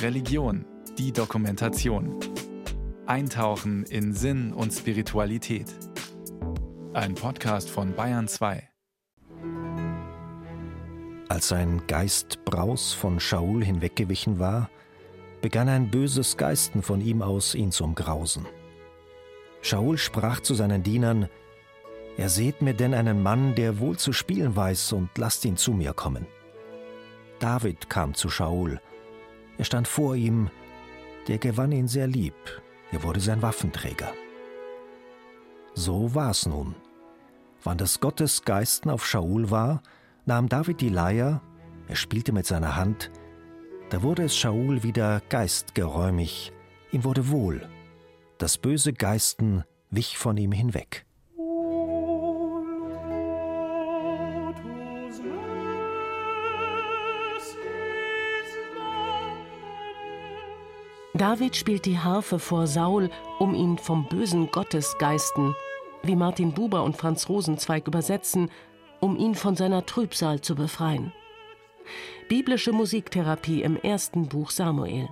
Religion, die Dokumentation. Eintauchen in Sinn und Spiritualität. Ein Podcast von Bayern 2. Als sein Geist Braus von Shaul hinweggewichen war, begann ein böses Geisten von ihm aus, ihn zu umgrausen. Shaul sprach zu seinen Dienern: Er seht mir denn einen Mann, der wohl zu spielen weiß, und lasst ihn zu mir kommen. David kam zu Shaul. Er stand vor ihm, der gewann ihn sehr lieb, er wurde sein Waffenträger. So war's nun. Wann des Gottes Geisten auf Shaul war, nahm David die Leier, er spielte mit seiner Hand, da wurde es Shaul wieder geistgeräumig, ihm wurde wohl, das böse Geisten wich von ihm hinweg. David spielt die Harfe vor Saul, um ihn vom bösen Gottesgeisten, wie Martin Buber und Franz Rosenzweig übersetzen, um ihn von seiner Trübsal zu befreien. Biblische Musiktherapie im ersten Buch Samuel.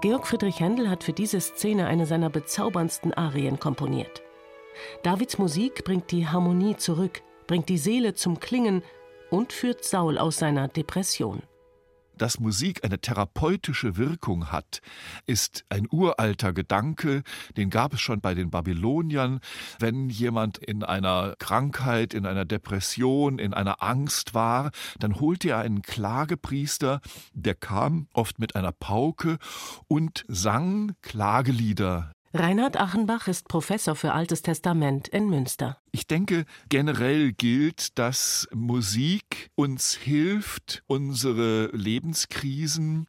Georg Friedrich Händel hat für diese Szene eine seiner bezauberndsten Arien komponiert. Davids Musik bringt die Harmonie zurück, bringt die Seele zum Klingen und führt Saul aus seiner Depression dass Musik eine therapeutische Wirkung hat, ist ein uralter Gedanke, den gab es schon bei den Babyloniern. Wenn jemand in einer Krankheit, in einer Depression, in einer Angst war, dann holte er einen Klagepriester, der kam oft mit einer Pauke und sang Klagelieder Reinhard Achenbach ist Professor für Altes Testament in Münster. Ich denke, generell gilt, dass Musik uns hilft, unsere Lebenskrisen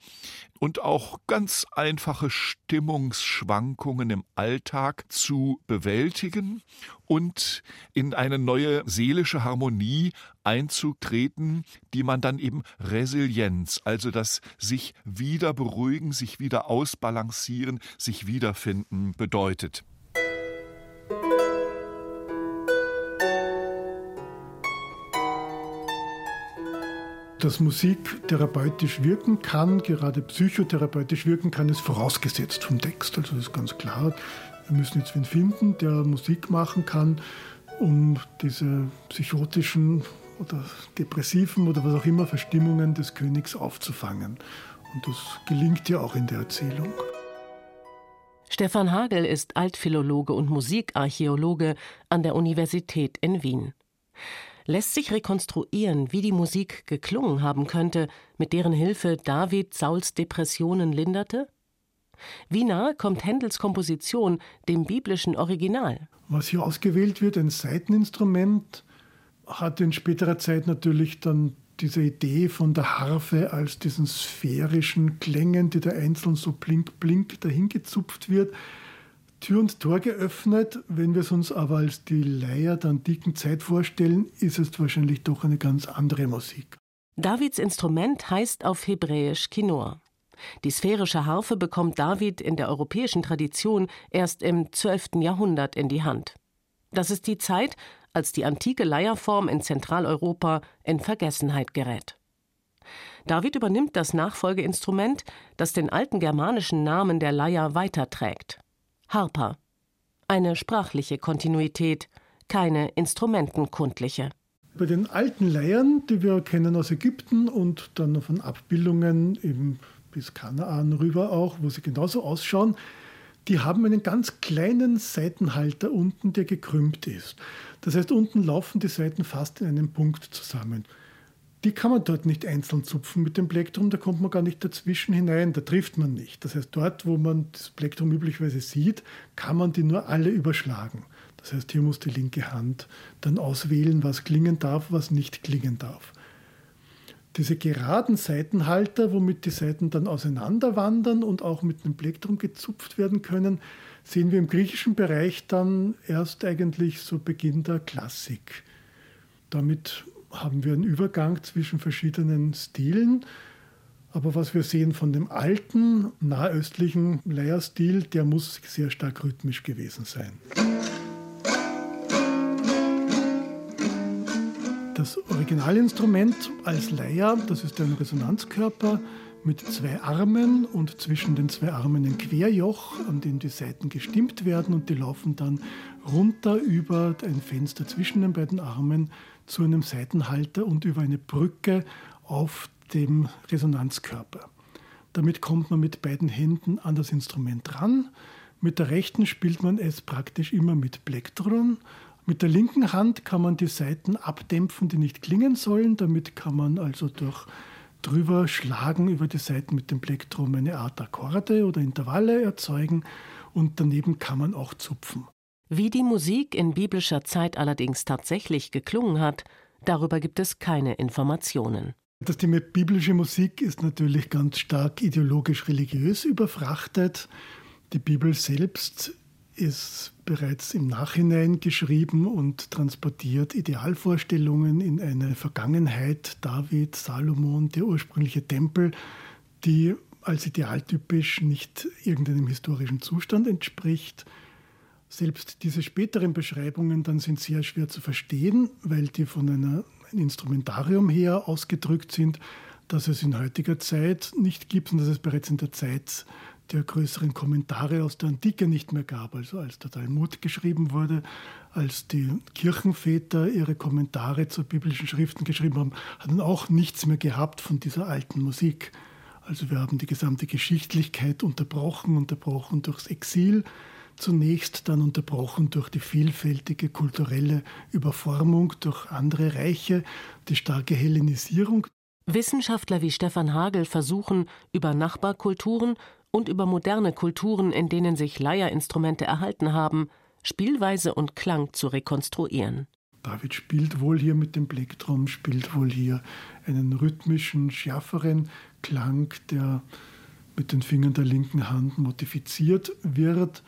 und auch ganz einfache Stimmungsschwankungen im Alltag zu bewältigen und in eine neue seelische Harmonie einzutreten, die man dann eben Resilienz, also das sich wieder beruhigen, sich wieder ausbalancieren, sich wiederfinden bedeutet. Dass Musik therapeutisch wirken kann, gerade psychotherapeutisch wirken kann, ist vorausgesetzt vom Text. Also das ist ganz klar. Wir müssen jetzt wen finden, der Musik machen kann, um diese psychotischen oder depressiven oder was auch immer Verstimmungen des Königs aufzufangen. Und das gelingt ja auch in der Erzählung. Stefan Hagel ist Altphilologe und Musikarchäologe an der Universität in Wien. Lässt sich rekonstruieren, wie die Musik geklungen haben könnte, mit deren Hilfe David Sauls Depressionen linderte? Wie nahe kommt Händels Komposition dem biblischen Original? Was hier ausgewählt wird, ein Saiteninstrument, hat in späterer Zeit natürlich dann diese Idee von der Harfe als diesen sphärischen Klängen, die da einzeln so blink, blink dahingezupft wird, Tür und Tor geöffnet. Wenn wir es uns aber als die Leier der antiken Zeit vorstellen, ist es wahrscheinlich doch eine ganz andere Musik. Davids Instrument heißt auf Hebräisch Kinor. Die sphärische Harfe bekommt David in der europäischen Tradition erst im 12. Jahrhundert in die Hand. Das ist die Zeit, als die antike Leierform in Zentraleuropa in Vergessenheit gerät. David übernimmt das Nachfolgeinstrument, das den alten germanischen Namen der Leier weiterträgt. Harper. Eine sprachliche Kontinuität, keine instrumentenkundliche. Bei den alten Leiern, die wir kennen aus Ägypten und dann von Abbildungen eben bis Kanaan rüber auch, wo sie genauso ausschauen, die haben einen ganz kleinen Seitenhalter unten, der gekrümmt ist. Das heißt, unten laufen die Seiten fast in einem Punkt zusammen. Die kann man dort nicht einzeln zupfen mit dem Plektrum, da kommt man gar nicht dazwischen hinein, da trifft man nicht. Das heißt, dort, wo man das Plektrum üblicherweise sieht, kann man die nur alle überschlagen. Das heißt, hier muss die linke Hand dann auswählen, was klingen darf, was nicht klingen darf. Diese geraden Seitenhalter, womit die Seiten dann auseinanderwandern und auch mit einem Plektrum gezupft werden können, sehen wir im griechischen Bereich dann erst eigentlich so Beginn der Klassik. Damit haben wir einen Übergang zwischen verschiedenen Stilen. Aber was wir sehen von dem alten, nahöstlichen Leierstil, der muss sehr stark rhythmisch gewesen sein. Das Originalinstrument als Leier, das ist ein Resonanzkörper mit zwei Armen und zwischen den zwei Armen ein Querjoch, an dem die Saiten gestimmt werden und die laufen dann runter über ein Fenster zwischen den beiden Armen zu einem Seitenhalter und über eine Brücke auf dem Resonanzkörper. Damit kommt man mit beiden Händen an das Instrument ran. Mit der rechten spielt man es praktisch immer mit Plektron. Mit der linken Hand kann man die Saiten abdämpfen, die nicht klingen sollen. Damit kann man also durch drüber schlagen über die Saiten mit dem Plektrum eine Art Akkorde oder Intervalle erzeugen und daneben kann man auch zupfen. Wie die Musik in biblischer Zeit allerdings tatsächlich geklungen hat, darüber gibt es keine Informationen. Das Thema biblische Musik ist natürlich ganz stark ideologisch-religiös überfrachtet. Die Bibel selbst ist bereits im Nachhinein geschrieben und transportiert Idealvorstellungen in eine Vergangenheit, David, Salomon, der ursprüngliche Tempel, die als idealtypisch nicht irgendeinem historischen Zustand entspricht. Selbst diese späteren Beschreibungen dann sind sehr schwer zu verstehen, weil die von einem Instrumentarium her ausgedrückt sind, das es in heutiger Zeit nicht gibt und das es bereits in der Zeit der größeren Kommentare aus der Antike nicht mehr gab. Also als der Talmud geschrieben wurde, als die Kirchenväter ihre Kommentare zu biblischen Schriften geschrieben haben, hatten auch nichts mehr gehabt von dieser alten Musik. Also wir haben die gesamte Geschichtlichkeit unterbrochen, unterbrochen durchs Exil, zunächst dann unterbrochen durch die vielfältige kulturelle Überformung durch andere Reiche, die starke Hellenisierung. Wissenschaftler wie Stefan Hagel versuchen, über Nachbarkulturen und über moderne Kulturen, in denen sich Leierinstrumente erhalten haben, Spielweise und Klang zu rekonstruieren. David spielt wohl hier mit dem Plektrum, spielt wohl hier einen rhythmischen, schärferen Klang, der mit den Fingern der linken Hand modifiziert wird.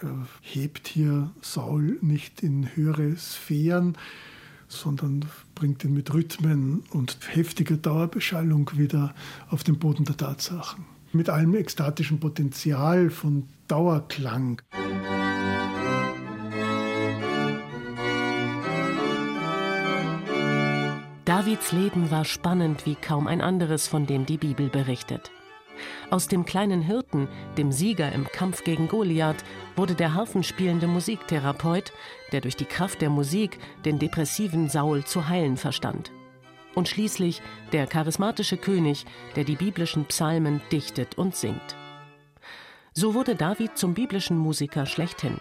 Er hebt hier Saul nicht in höhere Sphären, sondern bringt ihn mit Rhythmen und heftiger Dauerbeschallung wieder auf den Boden der Tatsachen mit allem ekstatischen Potenzial von Dauerklang. Davids Leben war spannend wie kaum ein anderes, von dem die Bibel berichtet. Aus dem kleinen Hirten, dem Sieger im Kampf gegen Goliath, wurde der harfenspielende Musiktherapeut, der durch die Kraft der Musik den depressiven Saul zu heilen verstand und schließlich der charismatische König, der die biblischen Psalmen dichtet und singt. So wurde David zum biblischen Musiker schlechthin.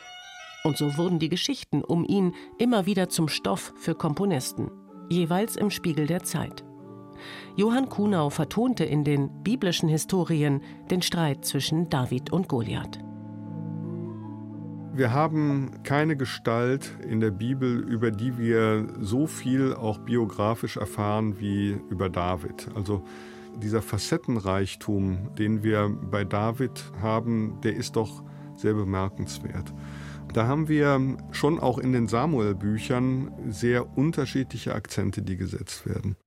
Und so wurden die Geschichten um ihn immer wieder zum Stoff für Komponisten, jeweils im Spiegel der Zeit. Johann Kuhnau vertonte in den biblischen Historien den Streit zwischen David und Goliath. Wir haben keine Gestalt in der Bibel, über die wir so viel auch biografisch erfahren wie über David. Also dieser Facettenreichtum, den wir bei David haben, der ist doch sehr bemerkenswert. Da haben wir schon auch in den Samuel-Büchern sehr unterschiedliche Akzente, die gesetzt werden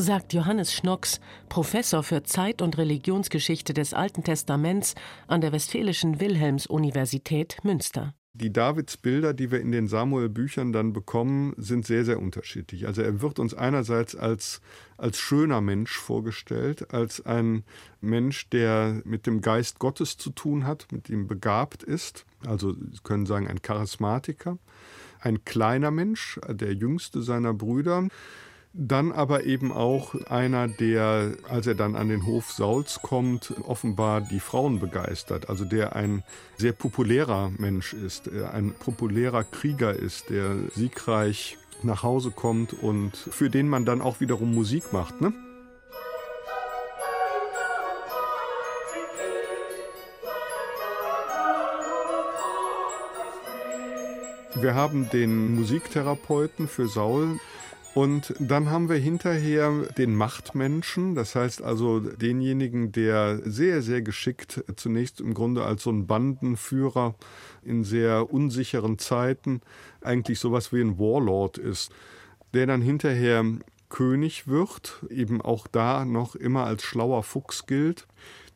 sagt Johannes Schnocks, Professor für Zeit- und Religionsgeschichte des Alten Testaments an der Westfälischen Wilhelms-Universität Münster. Die Davidsbilder, die wir in den Samuel-Büchern dann bekommen, sind sehr, sehr unterschiedlich. Also er wird uns einerseits als, als schöner Mensch vorgestellt, als ein Mensch, der mit dem Geist Gottes zu tun hat, mit ihm begabt ist. Also Sie können sagen, ein Charismatiker. Ein kleiner Mensch, der jüngste seiner Brüder dann aber eben auch einer, der, als er dann an den Hof Sauls kommt, offenbar die Frauen begeistert. Also der ein sehr populärer Mensch ist, ein populärer Krieger ist, der siegreich nach Hause kommt und für den man dann auch wiederum Musik macht. Ne? Wir haben den Musiktherapeuten für Saul, und dann haben wir hinterher den Machtmenschen, das heißt also denjenigen, der sehr, sehr geschickt zunächst im Grunde als so ein Bandenführer in sehr unsicheren Zeiten eigentlich sowas wie ein Warlord ist, der dann hinterher König wird, eben auch da noch immer als schlauer Fuchs gilt,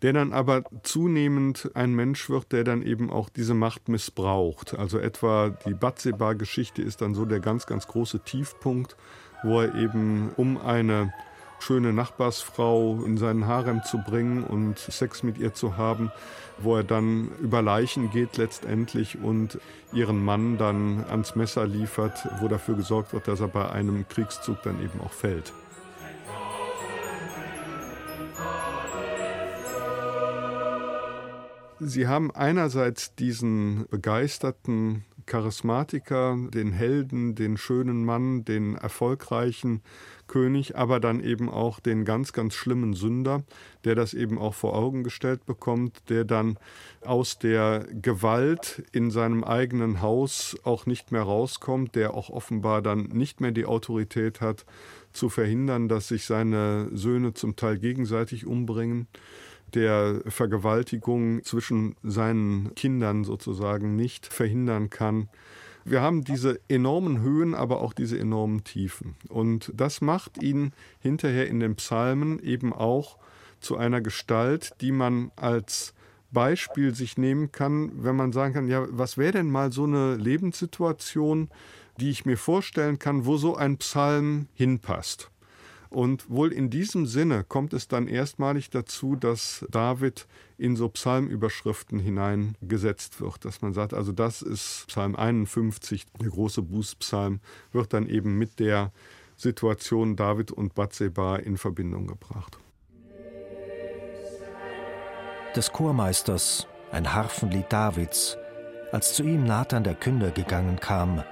der dann aber zunehmend ein Mensch wird, der dann eben auch diese Macht missbraucht. Also etwa die Batseba-Geschichte ist dann so der ganz, ganz große Tiefpunkt wo er eben um eine schöne Nachbarsfrau in seinen Harem zu bringen und Sex mit ihr zu haben, wo er dann über Leichen geht letztendlich und ihren Mann dann ans Messer liefert, wo dafür gesorgt wird, dass er bei einem Kriegszug dann eben auch fällt. Sie haben einerseits diesen begeisterten Charismatiker, den Helden, den schönen Mann, den erfolgreichen König, aber dann eben auch den ganz, ganz schlimmen Sünder, der das eben auch vor Augen gestellt bekommt, der dann aus der Gewalt in seinem eigenen Haus auch nicht mehr rauskommt, der auch offenbar dann nicht mehr die Autorität hat, zu verhindern, dass sich seine Söhne zum Teil gegenseitig umbringen der Vergewaltigung zwischen seinen Kindern sozusagen nicht verhindern kann. Wir haben diese enormen Höhen, aber auch diese enormen Tiefen. Und das macht ihn hinterher in den Psalmen eben auch zu einer Gestalt, die man als Beispiel sich nehmen kann, wenn man sagen kann, ja, was wäre denn mal so eine Lebenssituation, die ich mir vorstellen kann, wo so ein Psalm hinpasst. Und wohl in diesem Sinne kommt es dann erstmalig dazu, dass David in so Psalmüberschriften hineingesetzt wird, dass man sagt, also das ist Psalm 51, der große Bußpsalm, wird dann eben mit der Situation David und Bathseba in Verbindung gebracht. Des Chormeisters, ein Harfenlied Davids, als zu ihm Nathan der Künder gegangen kam,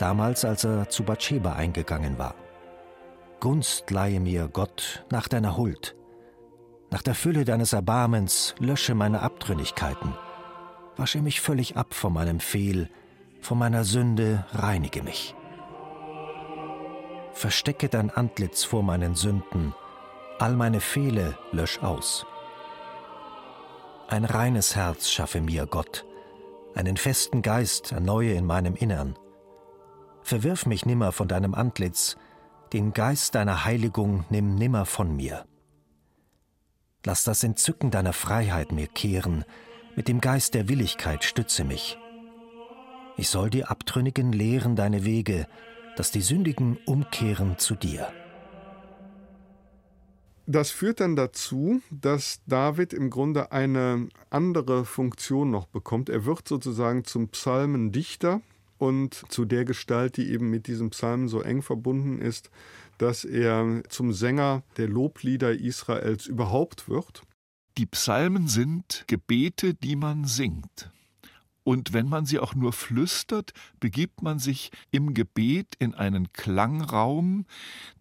damals als er zu Bathsheba eingegangen war. Gunst leihe mir, Gott, nach deiner Huld. Nach der Fülle deines Erbarmens lösche meine Abtrünnigkeiten. Wasche mich völlig ab von meinem Fehl, von meiner Sünde reinige mich. Verstecke dein Antlitz vor meinen Sünden, all meine Fehle lösch aus. Ein reines Herz schaffe mir, Gott, einen festen Geist erneuere in meinem Innern. Verwirf mich nimmer von deinem Antlitz, den Geist deiner Heiligung nimm nimmer von mir. Lass das Entzücken deiner Freiheit mir kehren, mit dem Geist der Willigkeit stütze mich. Ich soll die Abtrünnigen lehren deine Wege, dass die Sündigen umkehren zu dir. Das führt dann dazu, dass David im Grunde eine andere Funktion noch bekommt. Er wird sozusagen zum Psalmendichter, und zu der Gestalt, die eben mit diesem Psalm so eng verbunden ist, dass er zum Sänger der Loblieder Israels überhaupt wird. Die Psalmen sind Gebete, die man singt. Und wenn man sie auch nur flüstert, begibt man sich im Gebet in einen Klangraum,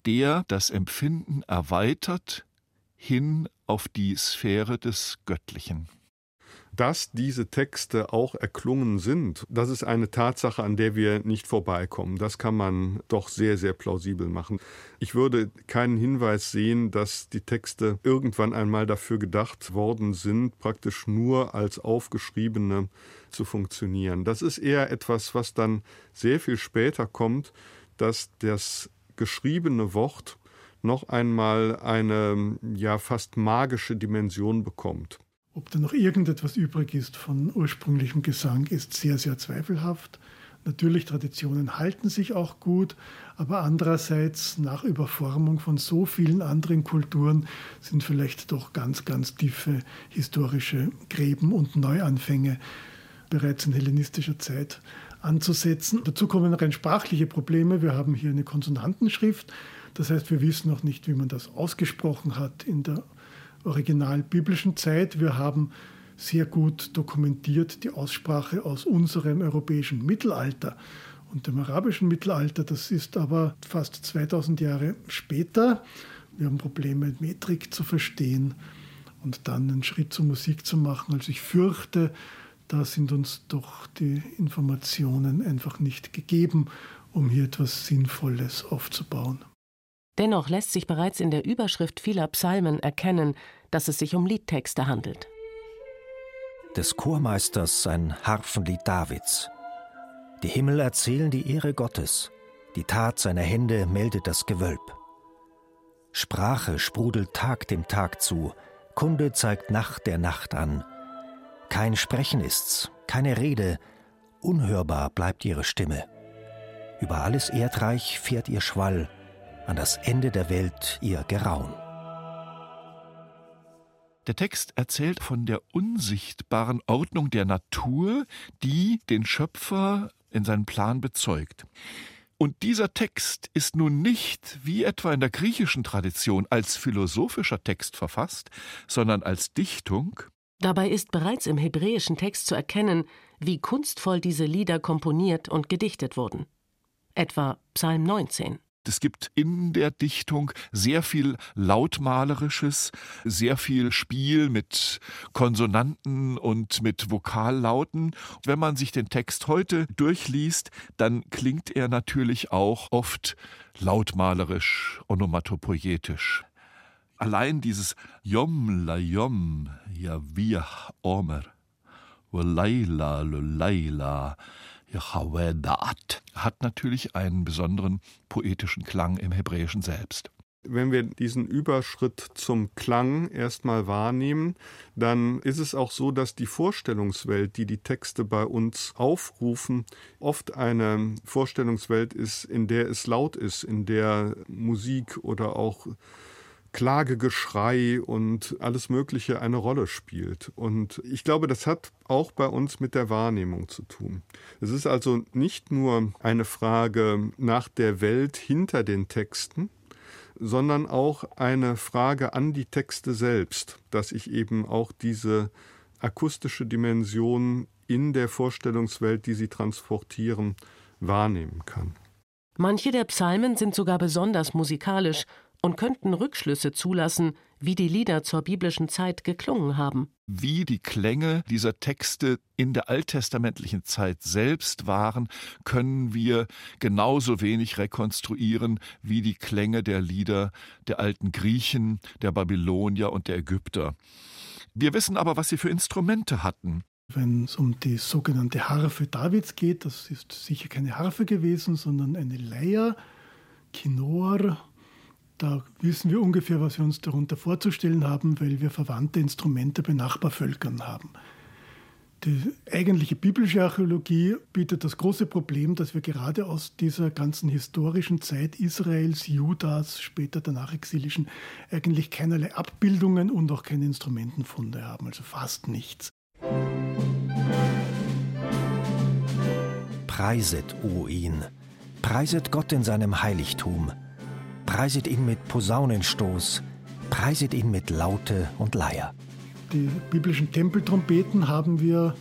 der das Empfinden erweitert hin auf die Sphäre des Göttlichen dass diese Texte auch erklungen sind, das ist eine Tatsache, an der wir nicht vorbeikommen. Das kann man doch sehr, sehr plausibel machen. Ich würde keinen Hinweis sehen, dass die Texte irgendwann einmal dafür gedacht worden sind, praktisch nur als aufgeschriebene zu funktionieren. Das ist eher etwas, was dann sehr viel später kommt, dass das geschriebene Wort noch einmal eine ja fast magische Dimension bekommt. Ob da noch irgendetwas übrig ist von ursprünglichem Gesang, ist sehr, sehr zweifelhaft. Natürlich, Traditionen halten sich auch gut, aber andererseits nach Überformung von so vielen anderen Kulturen sind vielleicht doch ganz, ganz tiefe historische Gräben und Neuanfänge bereits in hellenistischer Zeit anzusetzen. Dazu kommen rein sprachliche Probleme. Wir haben hier eine Konsonantenschrift. Das heißt, wir wissen noch nicht, wie man das ausgesprochen hat in der original biblischen Zeit. Wir haben sehr gut dokumentiert die Aussprache aus unserem europäischen Mittelalter und dem arabischen Mittelalter. Das ist aber fast 2000 Jahre später. Wir haben Probleme, Metrik zu verstehen und dann einen Schritt zur Musik zu machen. Also ich fürchte, da sind uns doch die Informationen einfach nicht gegeben, um hier etwas Sinnvolles aufzubauen. Dennoch lässt sich bereits in der Überschrift vieler Psalmen erkennen, dass es sich um Liedtexte handelt. Des Chormeisters ein Harfenlied Davids. Die Himmel erzählen die Ehre Gottes, die Tat seiner Hände meldet das Gewölb. Sprache sprudelt Tag dem Tag zu, Kunde zeigt Nacht der Nacht an. Kein Sprechen ist's, keine Rede, unhörbar bleibt ihre Stimme. Über alles Erdreich fährt ihr Schwall, an das Ende der Welt ihr Geraun. Der Text erzählt von der unsichtbaren Ordnung der Natur, die den Schöpfer in seinen Plan bezeugt. Und dieser Text ist nun nicht, wie etwa in der griechischen Tradition, als philosophischer Text verfasst, sondern als Dichtung. Dabei ist bereits im hebräischen Text zu erkennen, wie kunstvoll diese Lieder komponiert und gedichtet wurden. Etwa Psalm 19. Es gibt in der Dichtung sehr viel Lautmalerisches, sehr viel Spiel mit Konsonanten und mit Vokallauten. Wenn man sich den Text heute durchliest, dann klingt er natürlich auch oft lautmalerisch, onomatopoietisch. Allein dieses Yom la Yom, ja wir Omer, Laila Laila, hat natürlich einen besonderen poetischen Klang im Hebräischen selbst. Wenn wir diesen Überschritt zum Klang erstmal wahrnehmen, dann ist es auch so, dass die Vorstellungswelt, die die Texte bei uns aufrufen, oft eine Vorstellungswelt ist, in der es laut ist, in der Musik oder auch Klagegeschrei und alles Mögliche eine Rolle spielt. Und ich glaube, das hat auch bei uns mit der Wahrnehmung zu tun. Es ist also nicht nur eine Frage nach der Welt hinter den Texten, sondern auch eine Frage an die Texte selbst, dass ich eben auch diese akustische Dimension in der Vorstellungswelt, die sie transportieren, wahrnehmen kann. Manche der Psalmen sind sogar besonders musikalisch und könnten Rückschlüsse zulassen, wie die Lieder zur biblischen Zeit geklungen haben. Wie die Klänge dieser Texte in der alttestamentlichen Zeit selbst waren, können wir genauso wenig rekonstruieren wie die Klänge der Lieder der alten Griechen, der Babylonier und der Ägypter. Wir wissen aber, was sie für Instrumente hatten. Wenn es um die sogenannte Harfe Davids geht, das ist sicher keine Harfe gewesen, sondern eine Leier, Kinor, da wissen wir ungefähr, was wir uns darunter vorzustellen haben, weil wir verwandte Instrumente bei Nachbarvölkern haben. Die eigentliche biblische Archäologie bietet das große Problem, dass wir gerade aus dieser ganzen historischen Zeit Israels, Judas, später der nachexilischen, eigentlich keinerlei Abbildungen und auch keine Instrumentenfunde haben, also fast nichts. Preiset, o ihn, preiset Gott in seinem Heiligtum Preiset ihn mit Posaunenstoß, preiset ihn mit Laute und Leier. Die biblischen Tempeltrompeten haben wir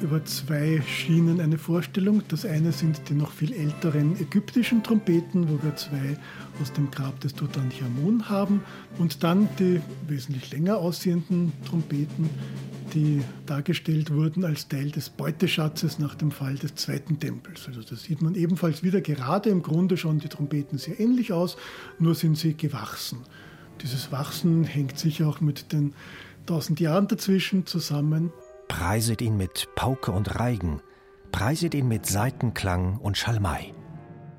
über zwei Schienen eine Vorstellung. Das eine sind die noch viel älteren ägyptischen Trompeten, wo wir zwei aus dem Grab des Tutanchamun haben. Und dann die wesentlich länger aussehenden Trompeten, die dargestellt wurden als Teil des Beuteschatzes nach dem Fall des zweiten Tempels. Also da sieht man ebenfalls wieder gerade im Grunde schon die Trompeten sehr ähnlich aus, nur sind sie gewachsen. Dieses Wachsen hängt sicher auch mit den tausend Jahren dazwischen zusammen. Preiset ihn mit Pauke und Reigen, preiset ihn mit Seitenklang und Schalmei.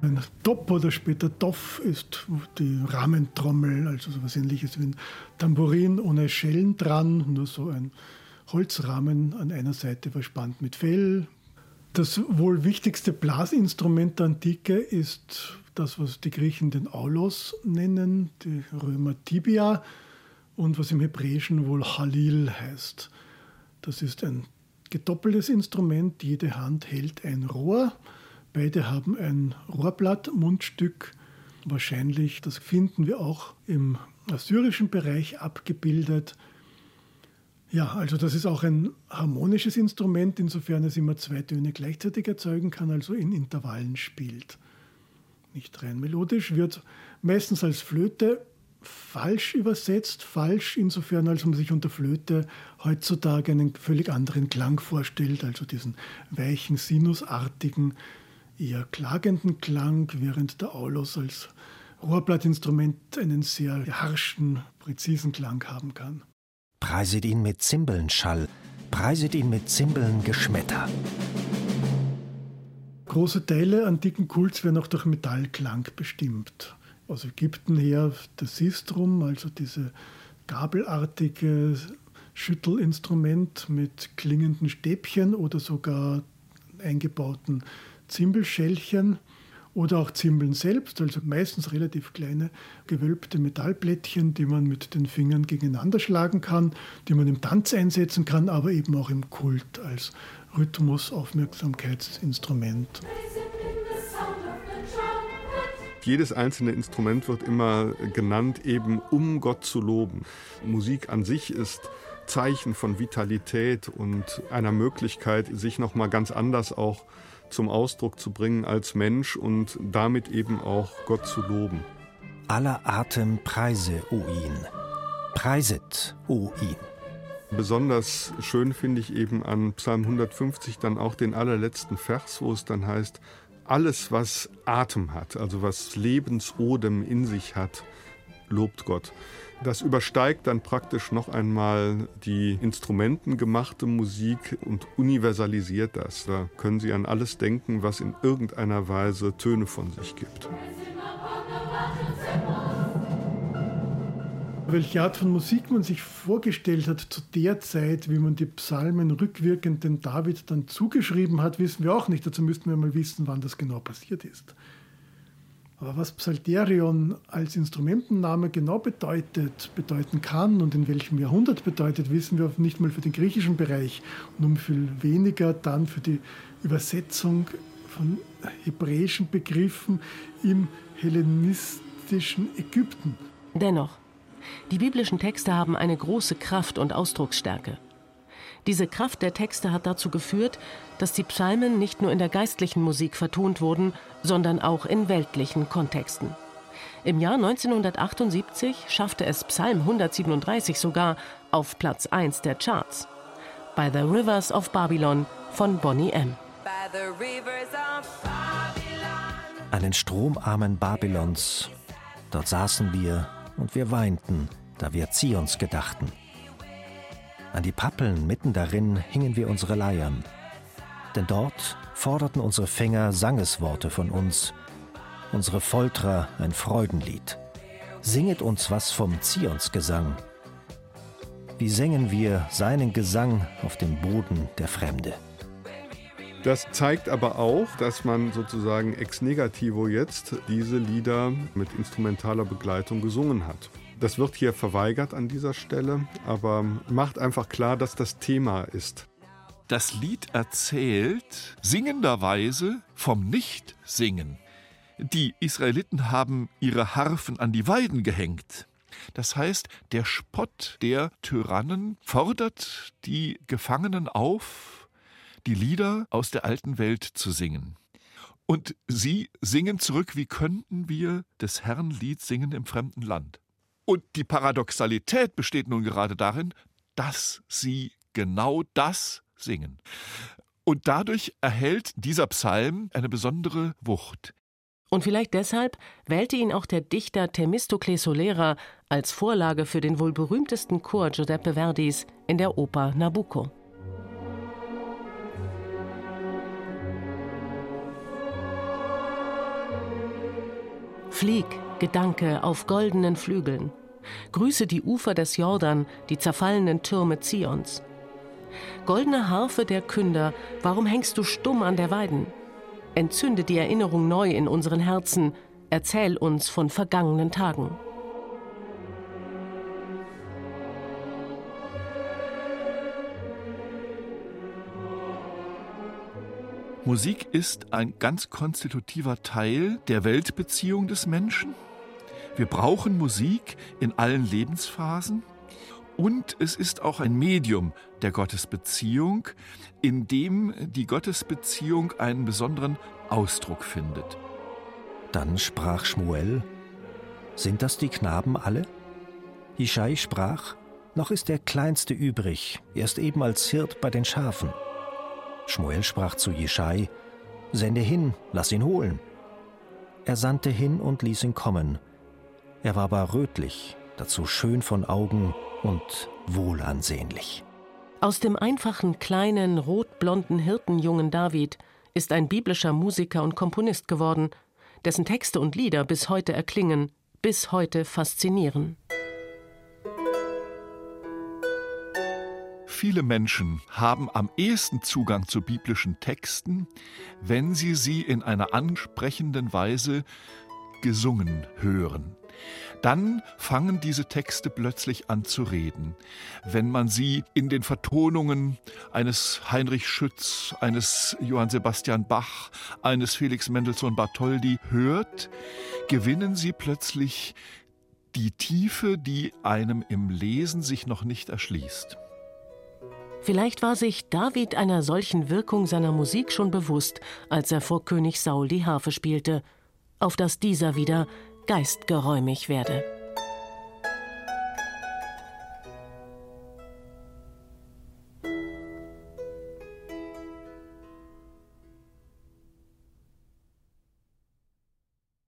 Ein Top oder später Doff ist die Rahmentrommel, also so etwas ähnliches wie ein Tambourin ohne Schellen dran, nur so ein Holzrahmen an einer Seite verspannt mit Fell. Das wohl wichtigste Blasinstrument der Antike ist das, was die Griechen den Aulos nennen, die Römer Tibia und was im Hebräischen wohl Halil heißt. Das ist ein gedoppeltes Instrument, jede Hand hält ein Rohr, beide haben ein Rohrblatt, Mundstück. Wahrscheinlich, das finden wir auch im assyrischen Bereich abgebildet. Ja, also das ist auch ein harmonisches Instrument, insofern es immer zwei Töne gleichzeitig erzeugen kann, also in Intervallen spielt. Nicht rein melodisch, wird meistens als Flöte falsch übersetzt, falsch insofern, als man sich unter Flöte heutzutage einen völlig anderen Klang vorstellt, also diesen weichen, sinusartigen, eher klagenden Klang, während der Aulos als Rohrblattinstrument einen sehr harschen, präzisen Klang haben kann. Preiset ihn mit Zimbelnschall, preiset ihn mit Zimbelngeschmetter. Große Teile antiken Kults werden auch durch Metallklang bestimmt. Aus Ägypten her das Sistrum, also diese gabelartige Schüttelinstrument mit klingenden Stäbchen oder sogar eingebauten Zimbelschellchen. oder auch Zimbeln selbst, also meistens relativ kleine gewölbte Metallplättchen, die man mit den Fingern gegeneinander schlagen kann, die man im Tanz einsetzen kann, aber eben auch im Kult als Rhythmus, Aufmerksamkeitsinstrument. Jedes einzelne Instrument wird immer genannt, eben um Gott zu loben. Musik an sich ist Zeichen von Vitalität und einer Möglichkeit, sich noch mal ganz anders auch zum Ausdruck zu bringen als Mensch und damit eben auch Gott zu loben. Aller Atem preise, o ihn. Preiset, o ihn. Besonders schön finde ich eben an Psalm 150 dann auch den allerletzten Vers, wo es dann heißt, alles, was Atem hat, also was Lebensodem in sich hat, lobt Gott. Das übersteigt dann praktisch noch einmal die instrumentengemachte Musik und universalisiert das. Da können Sie an alles denken, was in irgendeiner Weise Töne von sich gibt. Welche Art von Musik man sich vorgestellt hat zu der Zeit, wie man die Psalmen rückwirkend dem David dann zugeschrieben hat, wissen wir auch nicht. Dazu müssten wir mal wissen, wann das genau passiert ist. Aber was Psalterion als Instrumentenname genau bedeutet, bedeuten kann und in welchem Jahrhundert bedeutet, wissen wir nicht mal für den griechischen Bereich und um viel weniger dann für die Übersetzung von hebräischen Begriffen im hellenistischen Ägypten. Dennoch, die biblischen Texte haben eine große Kraft und Ausdrucksstärke. Diese Kraft der Texte hat dazu geführt, dass die Psalmen nicht nur in der geistlichen Musik vertont wurden, sondern auch in weltlichen Kontexten. Im Jahr 1978 schaffte es Psalm 137 sogar auf Platz 1 der Charts. By the Rivers of Babylon von Bonnie M. An den stromarmen Babylons, dort saßen wir und wir weinten, da wir Zions gedachten. An die Pappeln mitten darin hingen wir unsere Leiern. Denn dort forderten unsere Fänger Sangesworte von uns, unsere Foltrer ein Freudenlied. Singet uns was vom Zionsgesang. Wie sängen wir seinen Gesang auf dem Boden der Fremde? Das zeigt aber auch, dass man sozusagen ex negativo jetzt diese Lieder mit instrumentaler Begleitung gesungen hat. Das wird hier verweigert an dieser Stelle, aber macht einfach klar, dass das Thema ist. Das Lied erzählt singenderweise vom Nichtsingen. Die Israeliten haben ihre Harfen an die Weiden gehängt. Das heißt, der Spott der Tyrannen fordert die Gefangenen auf, die Lieder aus der alten Welt zu singen. Und sie singen zurück, wie könnten wir des Herrn Lied singen im fremden Land. Und die Paradoxalität besteht nun gerade darin, dass sie genau das singen. Und dadurch erhält dieser Psalm eine besondere Wucht. Und vielleicht deshalb wählte ihn auch der Dichter Themistokles Solera als Vorlage für den wohl berühmtesten Chor Giuseppe Verdis in der Oper Nabucco. Flieg, Gedanke auf goldenen Flügeln. Grüße die Ufer des Jordan, die zerfallenen Türme Zions. Goldene Harfe der Künder, warum hängst du stumm an der Weiden? Entzünde die Erinnerung neu in unseren Herzen, erzähl uns von vergangenen Tagen. Musik ist ein ganz konstitutiver Teil der Weltbeziehung des Menschen wir brauchen Musik in allen Lebensphasen und es ist auch ein Medium der Gottesbeziehung, in dem die Gottesbeziehung einen besonderen Ausdruck findet. Dann sprach Schmuel, sind das die Knaben alle? Ischai sprach, noch ist der Kleinste übrig, er ist eben als Hirt bei den Schafen. Schmuel sprach zu Jeschai, sende hin, lass ihn holen. Er sandte hin und ließ ihn kommen. Er war aber rötlich, dazu schön von Augen und wohlansehnlich. Aus dem einfachen, kleinen, rotblonden Hirtenjungen David ist ein biblischer Musiker und Komponist geworden, dessen Texte und Lieder bis heute erklingen, bis heute faszinieren. Viele Menschen haben am ehesten Zugang zu biblischen Texten, wenn sie sie in einer ansprechenden Weise gesungen hören dann fangen diese Texte plötzlich an zu reden. Wenn man sie in den Vertonungen eines Heinrich Schütz, eines Johann Sebastian Bach, eines Felix Mendelssohn Bartholdy hört, gewinnen sie plötzlich die Tiefe, die einem im Lesen sich noch nicht erschließt. Vielleicht war sich David einer solchen Wirkung seiner Musik schon bewusst, als er vor König Saul die Harfe spielte, auf dass dieser wieder geistgeräumig werde.